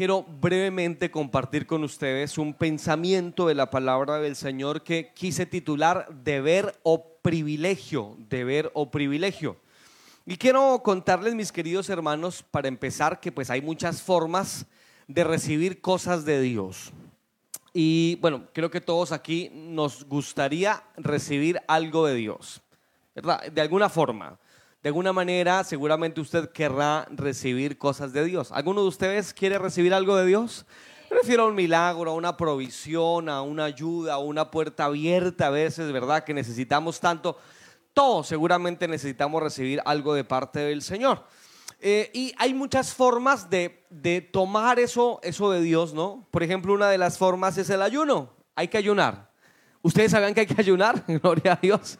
quiero brevemente compartir con ustedes un pensamiento de la palabra del Señor que quise titular deber o privilegio, deber o privilegio. Y quiero contarles, mis queridos hermanos, para empezar, que pues hay muchas formas de recibir cosas de Dios. Y bueno, creo que todos aquí nos gustaría recibir algo de Dios, ¿verdad? De alguna forma. De alguna manera, seguramente usted querrá recibir cosas de Dios. ¿Alguno de ustedes quiere recibir algo de Dios? Me refiero a un milagro, a una provisión, a una ayuda, a una puerta abierta a veces, ¿verdad? Que necesitamos tanto. Todos seguramente necesitamos recibir algo de parte del Señor. Eh, y hay muchas formas de, de tomar eso, eso de Dios, ¿no? Por ejemplo, una de las formas es el ayuno. Hay que ayunar. Ustedes saben que hay que ayunar, gloria a Dios.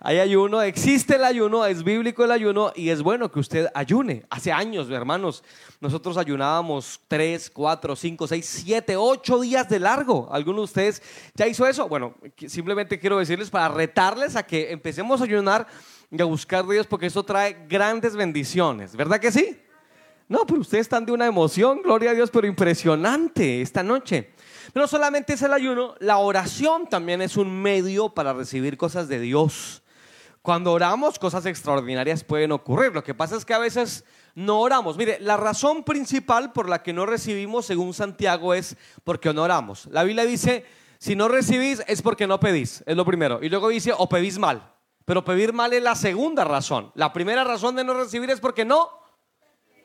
Hay ayuno, existe el ayuno, es bíblico el ayuno y es bueno que usted ayune. Hace años, hermanos, nosotros ayunábamos tres, cuatro, cinco, seis, siete, ocho días de largo. ¿Alguno de ustedes ya hizo eso? Bueno, simplemente quiero decirles para retarles a que empecemos a ayunar y a buscar Dios porque eso trae grandes bendiciones. ¿Verdad que sí? No, pero ustedes están de una emoción, gloria a Dios, pero impresionante esta noche. No solamente es el ayuno, la oración también es un medio para recibir cosas de Dios. Cuando oramos, cosas extraordinarias pueden ocurrir. Lo que pasa es que a veces no oramos. Mire, la razón principal por la que no recibimos, según Santiago, es porque no oramos. La Biblia dice, si no recibís es porque no pedís, es lo primero. Y luego dice, o pedís mal. Pero pedir mal es la segunda razón. La primera razón de no recibir es porque no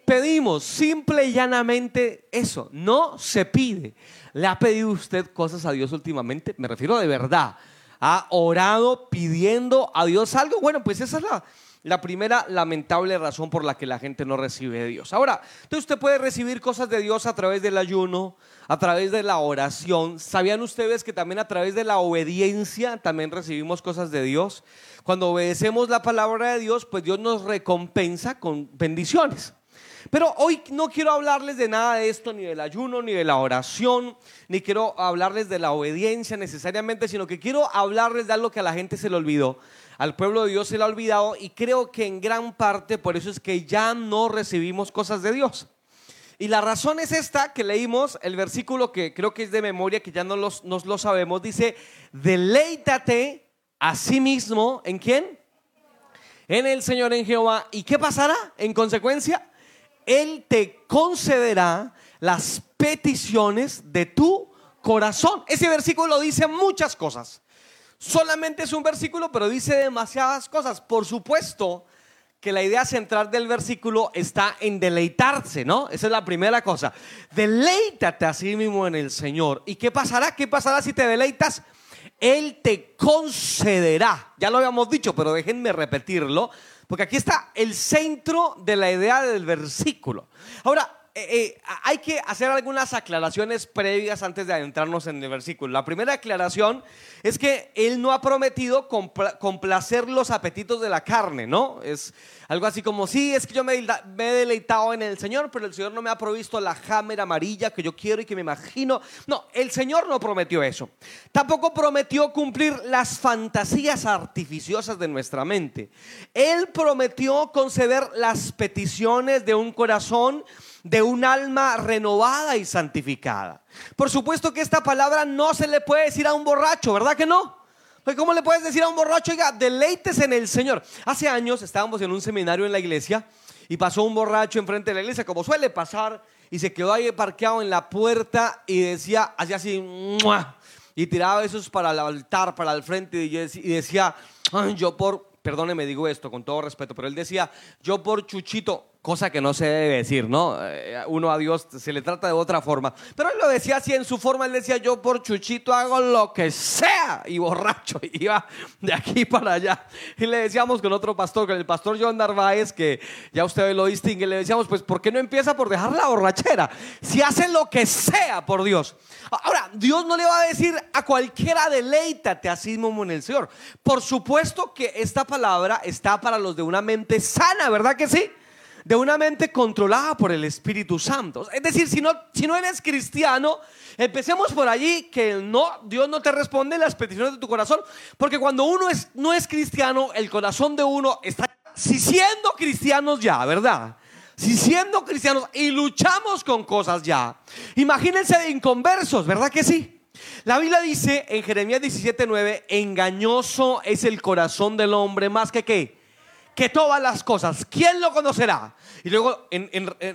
pedimos. Simple y llanamente eso, no se pide. ¿Le ha pedido usted cosas a Dios últimamente? Me refiero de verdad. ¿Ha orado pidiendo a Dios algo? Bueno, pues esa es la, primera lamentable razón por la que la gente no recibe de Dios. Ahora, entonces usted puede recibir cosas de Dios a través del ayuno, a través de la oración. ¿Sabían ustedes que también a través de la obediencia también recibimos cosas de Dios? Cuando obedecemos la palabra de Dios, pues Dios nos recompensa con bendiciones. Pero hoy no quiero hablarles de nada de esto, ni del ayuno, ni de la oración, ni quiero hablarles de la obediencia necesariamente, sino que quiero hablarles de algo que a la gente se le olvidó. Al pueblo de Dios se le ha olvidado y creo que en gran parte por eso es que ya no recibimos cosas de Dios. Y la razón es esta que leímos, el versículo que creo que es de memoria, que ya no los, nos lo sabemos, dice, deleítate a sí mismo, ¿en quién? En el Señor, en Jehová. ¿Y qué pasará en consecuencia? Él te concederá las peticiones de tu corazón. Ese versículo dice muchas cosas. Solamente es un versículo, pero dice demasiadas cosas. Por supuesto que la idea central del versículo está en deleitarse, ¿no? Esa es la primera cosa. Deleítate a sí mismo en el Señor. ¿Y qué pasará? ¿Qué pasará si te deleitas? Él te concederá. Ya lo habíamos dicho, pero déjenme repetirlo porque aquí está el centro de la idea del versículo. Ahora, eh, eh, hay que hacer algunas aclaraciones previas antes de adentrarnos en el versículo. La primera aclaración es que Él no ha prometido complacer los apetitos de la carne, ¿no? Es algo así como, sí, es que yo me, he deleitado en el Señor, pero el Señor no me ha provisto la jámera amarilla que yo quiero y que me imagino. No, el Señor no prometió eso. Tampoco prometió cumplir las fantasías artificiosas de nuestra mente. Él prometió conceder las peticiones de un corazón de un alma renovada y santificada. Por supuesto que esta palabra no se le puede decir a un borracho, ¿verdad que no? ¿Cómo le puedes decir a un borracho, oiga, deleites en el Señor? Hace años estábamos en un seminario en la iglesia y pasó un borracho enfrente de la iglesia, como suele pasar, y se quedó ahí parqueado en la puerta y decía, hacía así, y tiraba esos para el altar, para el frente, y decía, yo por, perdóneme, digo esto con todo respeto, pero él decía, yo por Chuchito, cosa que no se debe decir, ¿no? Eh, uno a Dios se le trata de otra forma. Pero él lo decía así en su forma, él decía, yo por Chuchito hago lo que sea, y borracho, iba de aquí para allá. Y le decíamos con otro pastor, con el pastor John Narváez, que ya usted lo distingue, le decíamos, pues, ¿por qué no empieza por dejar la borrachera? Si hace lo que sea por Dios. Ahora, Dios no le va a decir a cualquiera, deleítate así mismo en el Señor. Por supuesto que esta palabra está para los de una mente sana, ¿verdad que sí? De una mente controlada por el Espíritu Santo. Es decir, si no, si no eres cristiano, empecemos por allí que no, Dios no te responde las peticiones de tu corazón, porque cuando uno es, no es cristiano, el corazón de uno está, si siendo cristianos ya, ¿verdad? si siendo cristianos y luchamos con cosas ya, imagínense de inconversos, ¿verdad que sí? La Biblia dice en Jeremías 17:9, engañoso es el corazón del hombre más que qué, que todas las cosas. ¿Quién lo conocerá? Y luego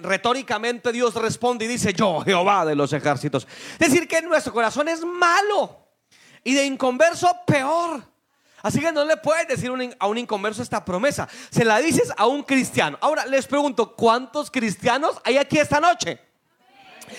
retóricamente Dios responde y dice, yo Jehová de los ejércitos. Es decir, que nuestro corazón es malo y de inconverso peor. Así que no le puedes decir a un inconverso esta promesa. Se la dices a un cristiano. Ahora les pregunto, ¿cuántos cristianos hay aquí esta noche?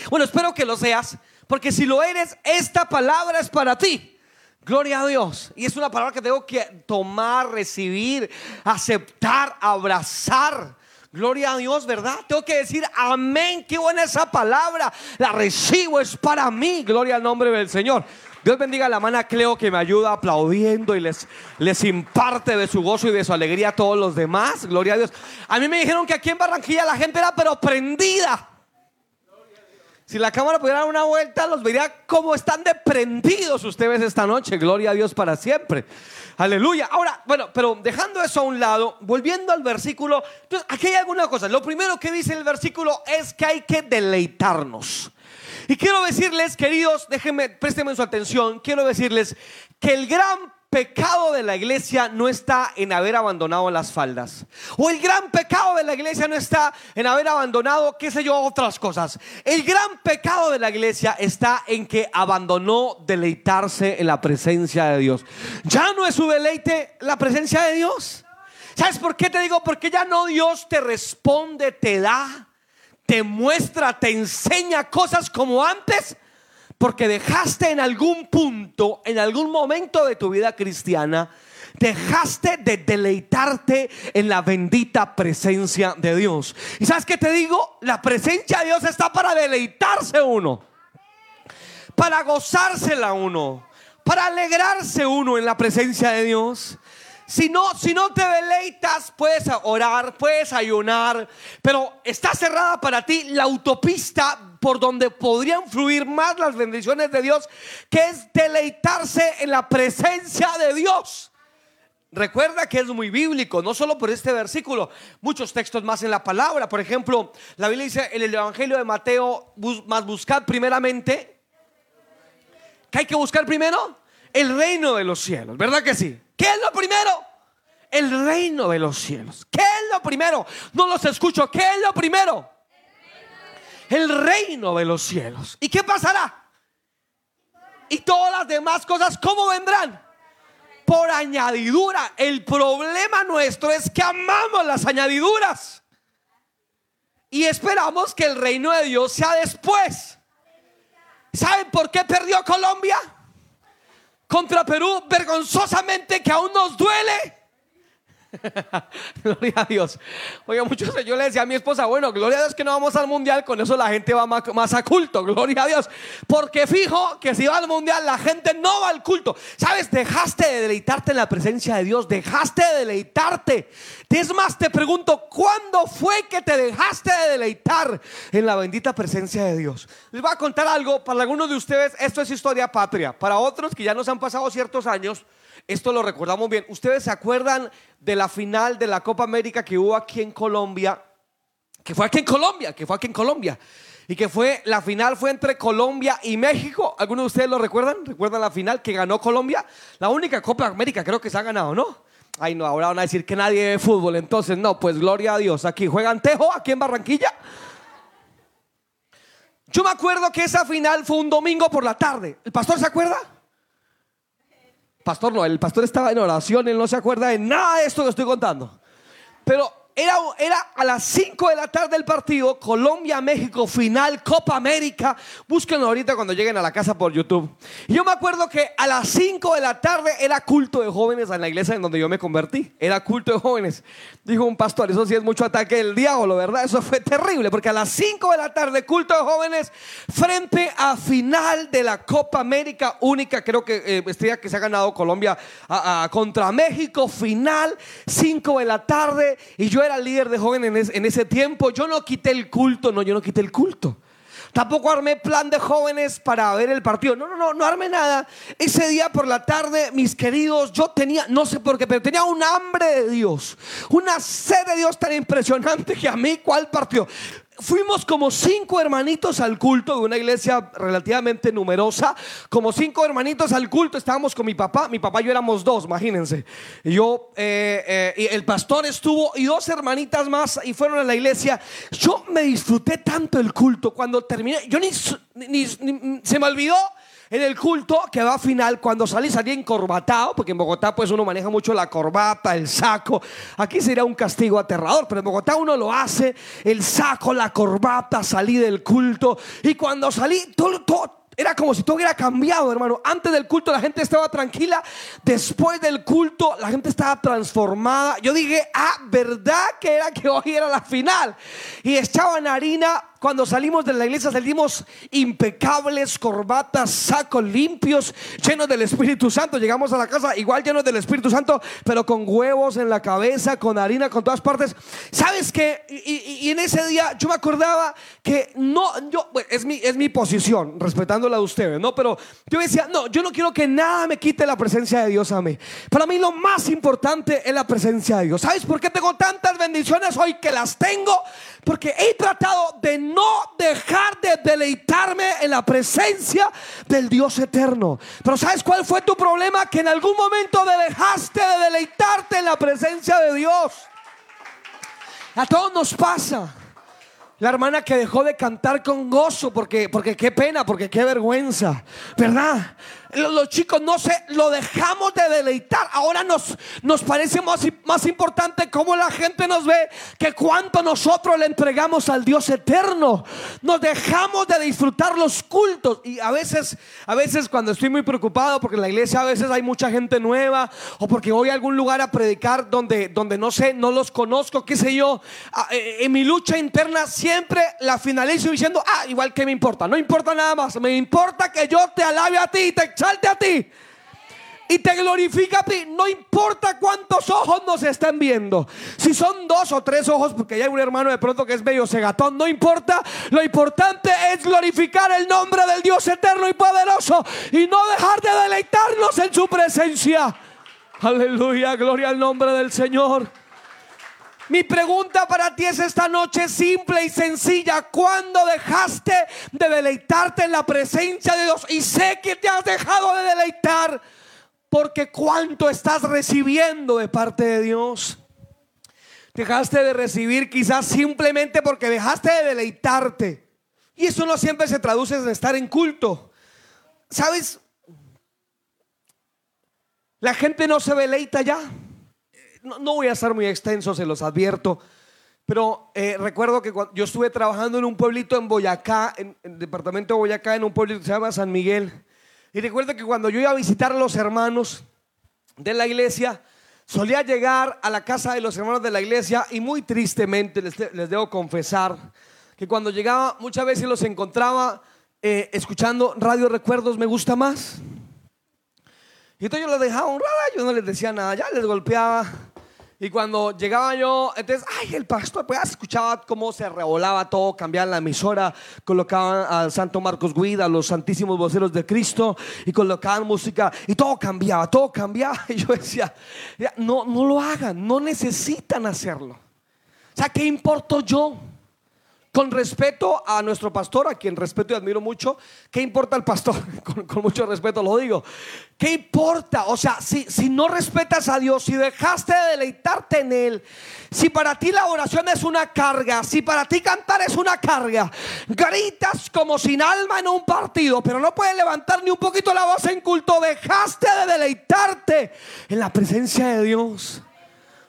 Bueno, espero que lo seas, porque si lo eres, esta palabra es para ti. Gloria a Dios. Y es una palabra que tengo que tomar, recibir, aceptar, abrazar. Gloria a Dios, ¿verdad? Tengo que decir amén. Qué buena esa palabra. La recibo, es para mí. Gloria al nombre del Señor. Dios bendiga a la hermana Cleo que me ayuda aplaudiendo y les, les imparte de su gozo y de su alegría a todos los demás. Gloria a Dios. A mí me dijeron que aquí en Barranquilla la gente era pero prendida. Si la cámara pudiera dar una vuelta, los vería como están de prendidos ustedes esta noche. Gloria a Dios para siempre. Aleluya. Ahora, bueno, pero dejando eso a un lado, volviendo al versículo, entonces aquí hay alguna cosa. Lo primero que dice el versículo es que hay que deleitarnos. Y quiero decirles, queridos, déjenme, préstenme su atención, quiero decirles que el gran pecado de la iglesia no está en haber abandonado las faldas. O el gran pecado de la iglesia no está en haber abandonado, qué sé yo, otras cosas. El gran pecado de la iglesia está en que abandonó deleitarse en la presencia de Dios. Ya no es su deleite la presencia de Dios. ¿Sabes por qué te digo? Porque ya no Dios te responde, te da te muestra, te enseña cosas como antes, porque dejaste en algún punto, en algún momento de tu vida cristiana, dejaste de deleitarte en la bendita presencia de Dios. ¿Y sabes qué te digo? La presencia de Dios está para deleitarse uno, para gozársela uno, para alegrarse uno en la presencia de Dios. Si no, si no te deleitas, puedes orar, puedes ayunar, pero está cerrada para ti la autopista por donde podrían fluir más las bendiciones de Dios, que es deleitarse en la presencia de Dios. Recuerda que es muy bíblico, no solo por este versículo, muchos textos más en la palabra. Por ejemplo, la Biblia dice en el Evangelio de Mateo, más buscad primeramente, ¿qué hay que buscar primero? El reino de los cielos, ¿verdad que sí? ¿Qué es lo primero? El reino de los cielos. ¿Qué es lo primero? No los escucho. ¿Qué es lo primero? El reino de los cielos. ¿Y qué pasará? Y todas las demás cosas, ¿cómo vendrán? Por añadidura. El problema nuestro es que amamos las añadiduras. Y esperamos que el reino de Dios sea después. ¿Saben por qué perdió Colombia? contra Perú vergonzosamente que aún nos duele. gloria a Dios. Oiga, muchos yo le decía a mi esposa, bueno, gloria a Dios que no vamos al mundial, con eso la gente va más, a culto, gloria a Dios. Porque fijo que si va al mundial, la gente no va al culto. ¿Sabes? Dejaste de deleitarte en la presencia de Dios, dejaste de deleitarte. Es más, te pregunto, ¿cuándo fue que te dejaste de deleitar en la bendita presencia de Dios? Les voy a contar algo, para algunos de ustedes esto es historia patria, para otros que ya nos han pasado ciertos años esto lo recordamos bien. ¿Ustedes se acuerdan de la final de la Copa América que hubo aquí en Colombia? Que fue aquí en Colombia, que fue aquí en Colombia. Y que fue, la final fue entre Colombia y México. ¿Algunos de ustedes lo recuerdan? ¿Recuerdan la final que ganó Colombia? La única Copa América creo que se ha ganado, ¿no? Ay, no, ahora van a decir que nadie ve fútbol. Entonces, no, pues gloria a Dios. Aquí juegan Tejo, aquí en Barranquilla. Yo me acuerdo que esa final fue un domingo por la tarde. ¿El pastor se acuerda? Pastor no, el pastor estaba en oración, él no se acuerda de nada de esto que estoy contando. Pero era, a las 5 de la tarde del partido, Colombia-México, final, Copa América. Búsquenlo ahorita cuando lleguen a la casa por YouTube. Yo me acuerdo que a las 5 de la tarde era culto de jóvenes en la iglesia en donde yo me convertí. Era culto de jóvenes. Dijo un pastor, eso sí es mucho ataque del diablo, ¿verdad? Eso fue terrible, porque a las 5 de la tarde, culto de jóvenes, frente a final de la Copa América, única, creo que eh, estrella que se ha ganado Colombia contra México, final, 5 de la tarde, y yo era líder de jóvenes en, ese tiempo. Yo no quité el culto, no, yo no quité el culto. Tampoco armé plan de jóvenes para ver el partido. No, no, no, no armé nada. Ese día por la tarde, mis queridos, yo tenía, no sé por qué, pero tenía un hambre de Dios. Una sed de Dios tan impresionante que a mí, ¿cuál partió? Fuimos como cinco hermanitos al culto de una iglesia relativamente numerosa, como cinco hermanitos al culto, estábamos con mi papá, mi papá y yo éramos dos, imagínense. Yo, eh, eh, y el pastor estuvo y dos hermanitas más y fueron a la iglesia. Yo me disfruté tanto el culto cuando terminé, yo ni, ni se me olvidó en el culto que va a final, cuando salí, salí encorbatado, porque en Bogotá pues uno maneja mucho la corbata, el saco. Aquí sería un castigo aterrador, pero en Bogotá uno lo hace, el saco, la corbata, salí del culto. Y cuando salí, todo, todo era como si todo hubiera cambiado, hermano. Antes del culto la gente estaba tranquila. Después del culto la gente estaba transformada. Yo dije, ah, ¿verdad que era que hoy era la final? Y echaban harina cuando salimos de la iglesia salimos impecables, corbatas, sacos limpios, llenos del Espíritu Santo. Llegamos a la casa igual llenos del Espíritu Santo, pero con huevos en la cabeza, con harina, con todas partes. ¿Sabes qué? Y, en ese día yo me acordaba que no, yo, es, mi, es mi posición, respetándola de ustedes, ¿no? Pero yo decía, no, yo no quiero que nada me quite la presencia de Dios a mí. Para mí lo más importante es la presencia de Dios. ¿Sabes por qué tengo tantas bendiciones hoy que las tengo? Porque he tratado de no dejar de deleitarme en la presencia del Dios eterno. Pero ¿sabes cuál fue tu problema? Que en algún momento dejaste de deleitarte en la presencia de Dios. A todos nos pasa. La hermana que dejó de cantar con gozo porque, porque qué pena, porque qué vergüenza, ¿verdad? Los chicos no sé, lo dejamos de deleitar. Ahora nos, nos parece más, más importante cómo la gente nos ve que cuánto nosotros le entregamos al Dios eterno. Nos dejamos de disfrutar los cultos. Y a veces, a veces cuando estoy muy preocupado, porque en la iglesia a veces hay mucha gente nueva, o porque voy a algún lugar a predicar donde, donde no sé, no los conozco, qué sé yo, eh, en mi lucha interna siempre la finalizo diciendo, ah, igual que me importa, no importa nada más, me importa que yo te alabe a ti y te salte a ti y te glorifica a ti. No importa cuántos ojos nos estén viendo. Si son dos o tres ojos, porque hay un hermano de pronto que es medio segatón, no importa. Lo importante es glorificar el nombre del Dios eterno y poderoso y no dejar de deleitarnos en su presencia. Aleluya, gloria al nombre del Señor. Mi pregunta para ti es esta noche simple y sencilla. ¿Cuándo dejaste de deleitarte en la presencia de Dios? Y sé que te has dejado de deleitar porque cuánto estás recibiendo de parte de Dios. Dejaste de recibir quizás simplemente porque dejaste de deleitarte. Y eso no siempre se traduce en estar en culto. ¿Sabes? La gente no se deleita ya no, voy a ser muy extenso, se los advierto. Pero eh, recuerdo que yo estuve trabajando en un pueblito en Boyacá, en, el departamento de Boyacá, en un pueblito que se llama San Miguel. Y recuerdo que cuando yo iba a visitar a los hermanos de la iglesia, solía llegar a la casa de los hermanos de la iglesia y muy tristemente les, debo confesar que cuando llegaba muchas veces los encontraba eh, escuchando Radio Recuerdos Me Gusta Más. Y entonces yo los dejaba un yo no les decía nada, ya les golpeaba. Y cuando llegaba yo, entonces, ay, el pastor, pues escuchaba cómo se revolaba todo, cambiaban la emisora, colocaban al Santo Marcos Guida, a los santísimos voceros de Cristo, y colocaban música, y todo cambiaba, todo cambiaba. Y yo decía, no, no lo hagan, no necesitan hacerlo. O sea, ¿qué importo yo? Con respeto a nuestro pastor, a quien respeto y admiro mucho, ¿qué importa el pastor? Con, mucho respeto lo digo. ¿Qué importa? O sea, si, si no respetas a Dios, si dejaste de deleitarte en Él, si para ti la oración es una carga, si para ti cantar es una carga, gritas como sin alma en un partido, pero no puedes levantar ni un poquito la voz en culto, dejaste de deleitarte en la presencia de Dios.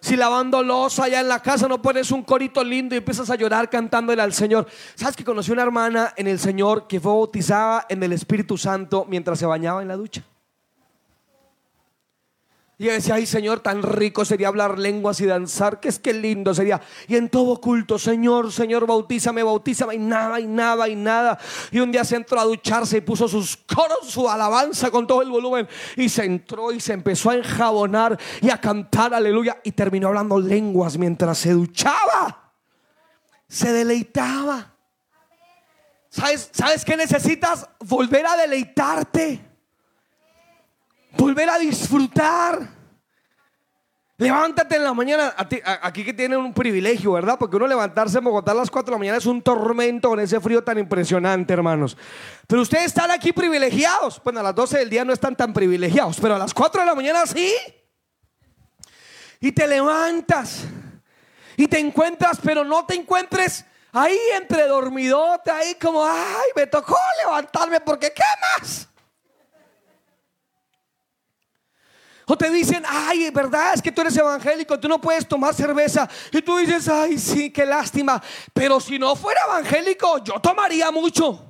Si lavando losa allá en la casa no pones un corito lindo y empiezas a llorar cantándole al Señor. ¿Sabes que conocí una hermana en el Señor que fue bautizada en el Espíritu Santo mientras se bañaba en la ducha? Y ella decía, ay Señor, tan rico sería hablar lenguas y danzar, que es que lindo sería. Y en todo culto, Señor, Señor, bautízame, bautízame, y nada, y nada, y nada. Y un día se entró a ducharse y puso sus coros, su alabanza con todo el volumen. Y se entró y se empezó a enjabonar y a cantar, aleluya. Y terminó hablando lenguas mientras se duchaba. Se deleitaba. ¿Sabes, ¿Sabes qué necesitas? Volver a deleitarte. Volver a disfrutar. Levántate en la mañana, aquí que tienen un privilegio, ¿verdad? Porque uno levantarse en Bogotá a las 4 de la mañana es un tormento con ese frío tan impresionante, hermanos. Pero ustedes están aquí privilegiados. Bueno, a las 12 del día no están tan privilegiados, pero a las 4 de la mañana sí. Y te levantas y te encuentras, pero no te encuentres ahí entre dormidote, ahí como, ay, me tocó levantarme porque ¿qué más? O te dicen, ay, verdad, es que tú eres evangélico, tú no puedes tomar cerveza. Y tú dices, ay, sí, qué lástima. Pero si no fuera evangélico, yo tomaría mucho.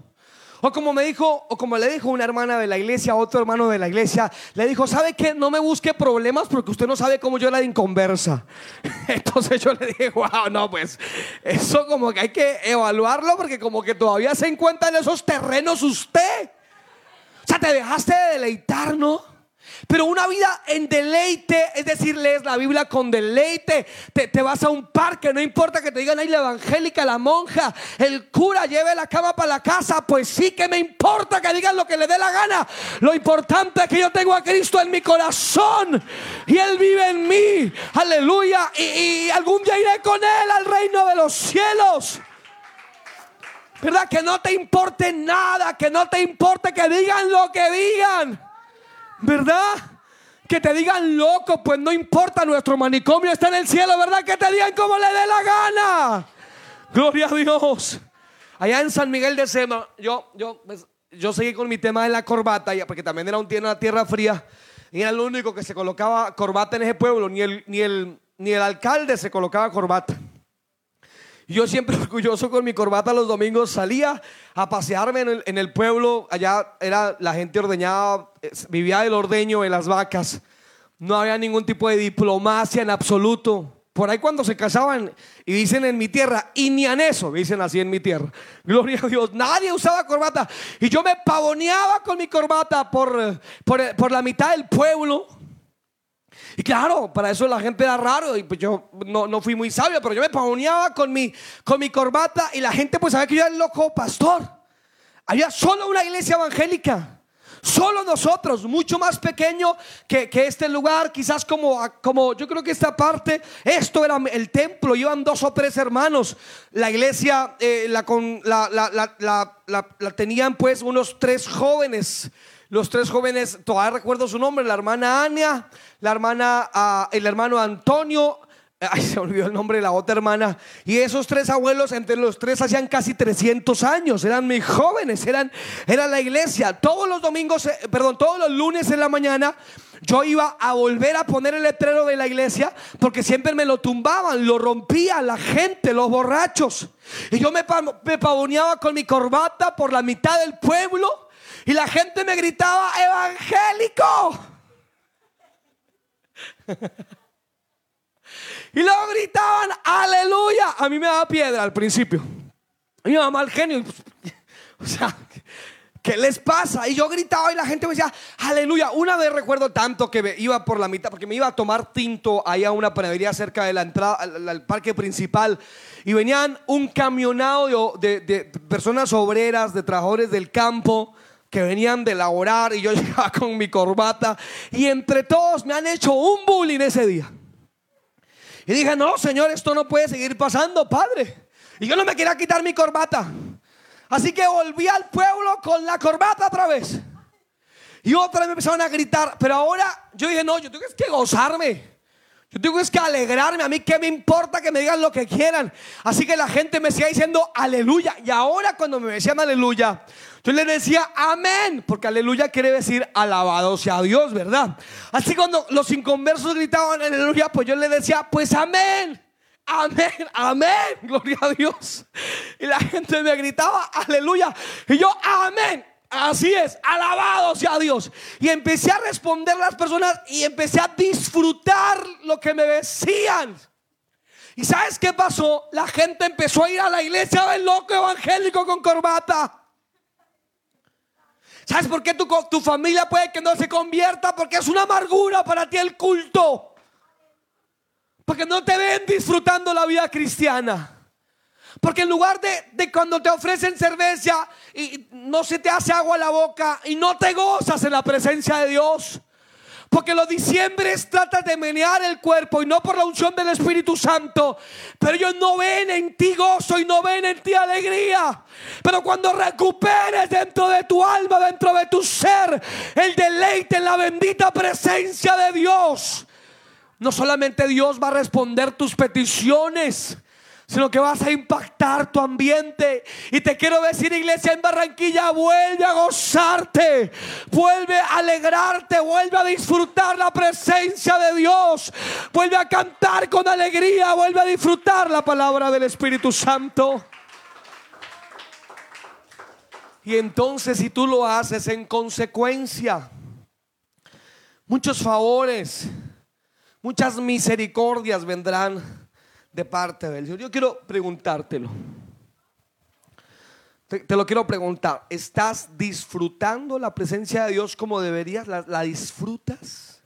O como me dijo, o como le dijo una hermana de la iglesia, otro hermano de la iglesia, le dijo, ¿sabe qué? No me busque problemas porque usted no sabe cómo yo era de inconversa. Entonces yo le dije, wow, no, pues eso como que hay que evaluarlo porque como que todavía se encuentra en esos terrenos usted. O sea, te dejaste de deleitar, ¿no? Pero una vida en deleite, es decir, lees la Biblia con deleite, te, vas a un parque, no importa que te digan ahí la evangélica, la monja, el cura lleve la cama para la casa, pues sí que me importa que digan lo que le dé la gana. Lo importante es que yo tengo a Cristo en mi corazón y Él vive en mí, aleluya, y, y algún día iré con Él al reino de los cielos. ¿Verdad? Que no te importe nada, que no te importe que digan lo que digan. ¿Verdad? Que te digan loco, pues no importa, nuestro manicomio está en el cielo, ¿verdad? Que te digan como le dé la gana. Gloria a Dios. Allá en San Miguel de Sema, yo, yo, pues, yo seguí con mi tema de la corbata, porque también era un una tierra fría, y era el único que se colocaba corbata en ese pueblo, ni el, ni el, ni el alcalde se colocaba corbata. Yo siempre orgulloso con mi corbata los domingos salía a pasearme en el, pueblo. Allá era la gente ordeñada, vivía el ordeño de las vacas. No había ningún tipo de diplomacia en absoluto. Por ahí cuando se casaban y dicen en mi tierra, y ni en eso, dicen así en mi tierra. Gloria a Dios, nadie usaba corbata. Y yo me pavoneaba con mi corbata por, por, por la mitad del pueblo. Y claro, para eso la gente era raro y pues yo no, fui muy sabio, pero yo me pavoneaba con mi, con mi corbata y la gente pues sabía que yo era el loco pastor. Había solo una iglesia evangélica. Solo nosotros, mucho más pequeño que, este lugar, quizás como, como yo creo que esta parte, esto era el templo, iban dos o tres hermanos. La iglesia eh, la, la, la, la, tenían pues unos tres jóvenes los tres jóvenes, todavía recuerdo su nombre, la hermana Ania, la hermana, ah, el hermano Antonio, ay, se olvidó el nombre de la otra hermana, y esos tres abuelos, entre los tres hacían casi 300 años, eran muy jóvenes, eran, era la iglesia. Todos los domingos, eh, perdón, todos los lunes en la mañana, yo iba a volver a poner el letrero de la iglesia porque siempre me lo tumbaban, lo rompía la gente, los borrachos. Y yo me, me pavoneaba con mi corbata por la mitad del pueblo y la gente me gritaba, evangélico. y luego gritaban, aleluya. A mí me daba piedra al principio. Mí me daba mal genio. O sea, ¿qué les pasa? Y yo gritaba y la gente me decía, aleluya. Una vez recuerdo tanto que me iba por la mitad, porque me iba a tomar tinto ahí a una panadería cerca de la entrada al, parque principal. Y venían un camionado de, de personas obreras, de trabajadores del campo que venían de laborar y yo llegaba con mi corbata y entre todos me han hecho un bullying ese día. Y dije, no, Señor, esto no puede seguir pasando, Padre. Y yo no me quería quitar mi corbata. Así que volví al pueblo con la corbata otra vez. Y otra vez me empezaron a gritar. Pero ahora yo dije, no, yo tengo que gozarme. Yo tengo que alegrarme. A mí qué me importa que me digan lo que quieran. Así que la gente me sigue diciendo aleluya. Y ahora cuando me decían aleluya, yo le decía amén, porque aleluya quiere decir alabado sea Dios, ¿verdad? Así cuando los inconversos gritaban aleluya, pues yo le decía, pues amén. Amén, amén, gloria a Dios. Y la gente me gritaba, aleluya. Y yo, amén. Así es, alabado sea Dios. Y empecé a responder a las personas y empecé a disfrutar lo que me decían. ¿Y sabes qué pasó? La gente empezó a ir a la iglesia del loco evangélico con corbata. ¿Sabes por qué tu, tu familia puede que no se convierta? Porque es una amargura para ti el culto. Porque no te ven disfrutando la vida cristiana. Porque en lugar de, de, cuando te ofrecen cerveza y no se te hace agua a la boca y no te gozas en la presencia de Dios. Porque los diciembres tratan de menear el cuerpo y no por la unción del Espíritu Santo. Pero ellos no ven en ti gozo y no ven en ti alegría. Pero cuando recuperes dentro de tu alma, dentro de tu ser, el deleite en la bendita presencia de Dios. No solamente Dios va a responder tus peticiones sino que vas a impactar tu ambiente. Y te quiero decir, iglesia en Barranquilla, vuelve a gozarte, vuelve a alegrarte, vuelve a disfrutar la presencia de Dios, vuelve a cantar con alegría, vuelve a disfrutar la palabra del Espíritu Santo. Y entonces si tú lo haces en consecuencia, muchos favores, muchas misericordias vendrán de parte del Señor. Yo quiero preguntártelo. Te, lo quiero preguntar. ¿Estás disfrutando la presencia de Dios como deberías? ¿La, disfrutas?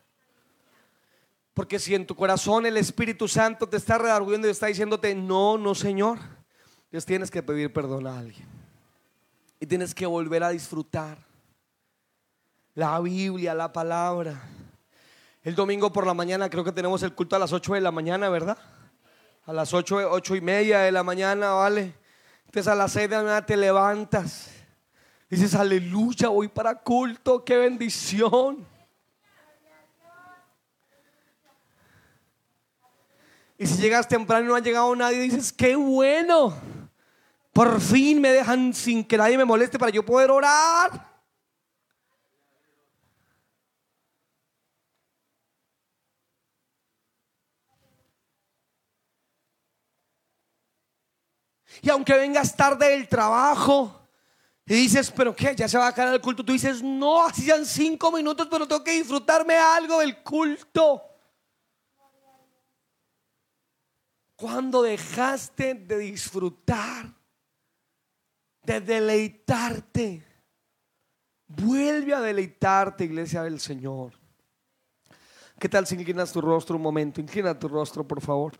Porque si en tu corazón el Espíritu Santo te está redarguyendo y está diciéndote, no, no, Señor, Dios tienes que pedir perdón a alguien. Y tienes que volver a disfrutar la Biblia, la palabra. El domingo por la mañana creo que tenemos el culto a las 8 de la mañana, ¿verdad? A las ocho, ocho y media de la mañana, ¿vale? Entonces a las seis de la mañana te levantas. Dices, aleluya, voy para culto, qué bendición. Y si llegas temprano y no ha llegado nadie, dices, qué bueno. Por fin me dejan sin que nadie me moleste para yo poder orar. Y aunque vengas tarde del trabajo y dices, pero ¿qué? Ya se va a acabar el culto. Tú dices, no, así sean cinco minutos, pero tengo que disfrutarme algo del culto. Cuando dejaste de disfrutar, de deleitarte, vuelve a deleitarte, iglesia del Señor. ¿Qué tal si inclinas tu rostro un momento? Inclina tu rostro, por favor.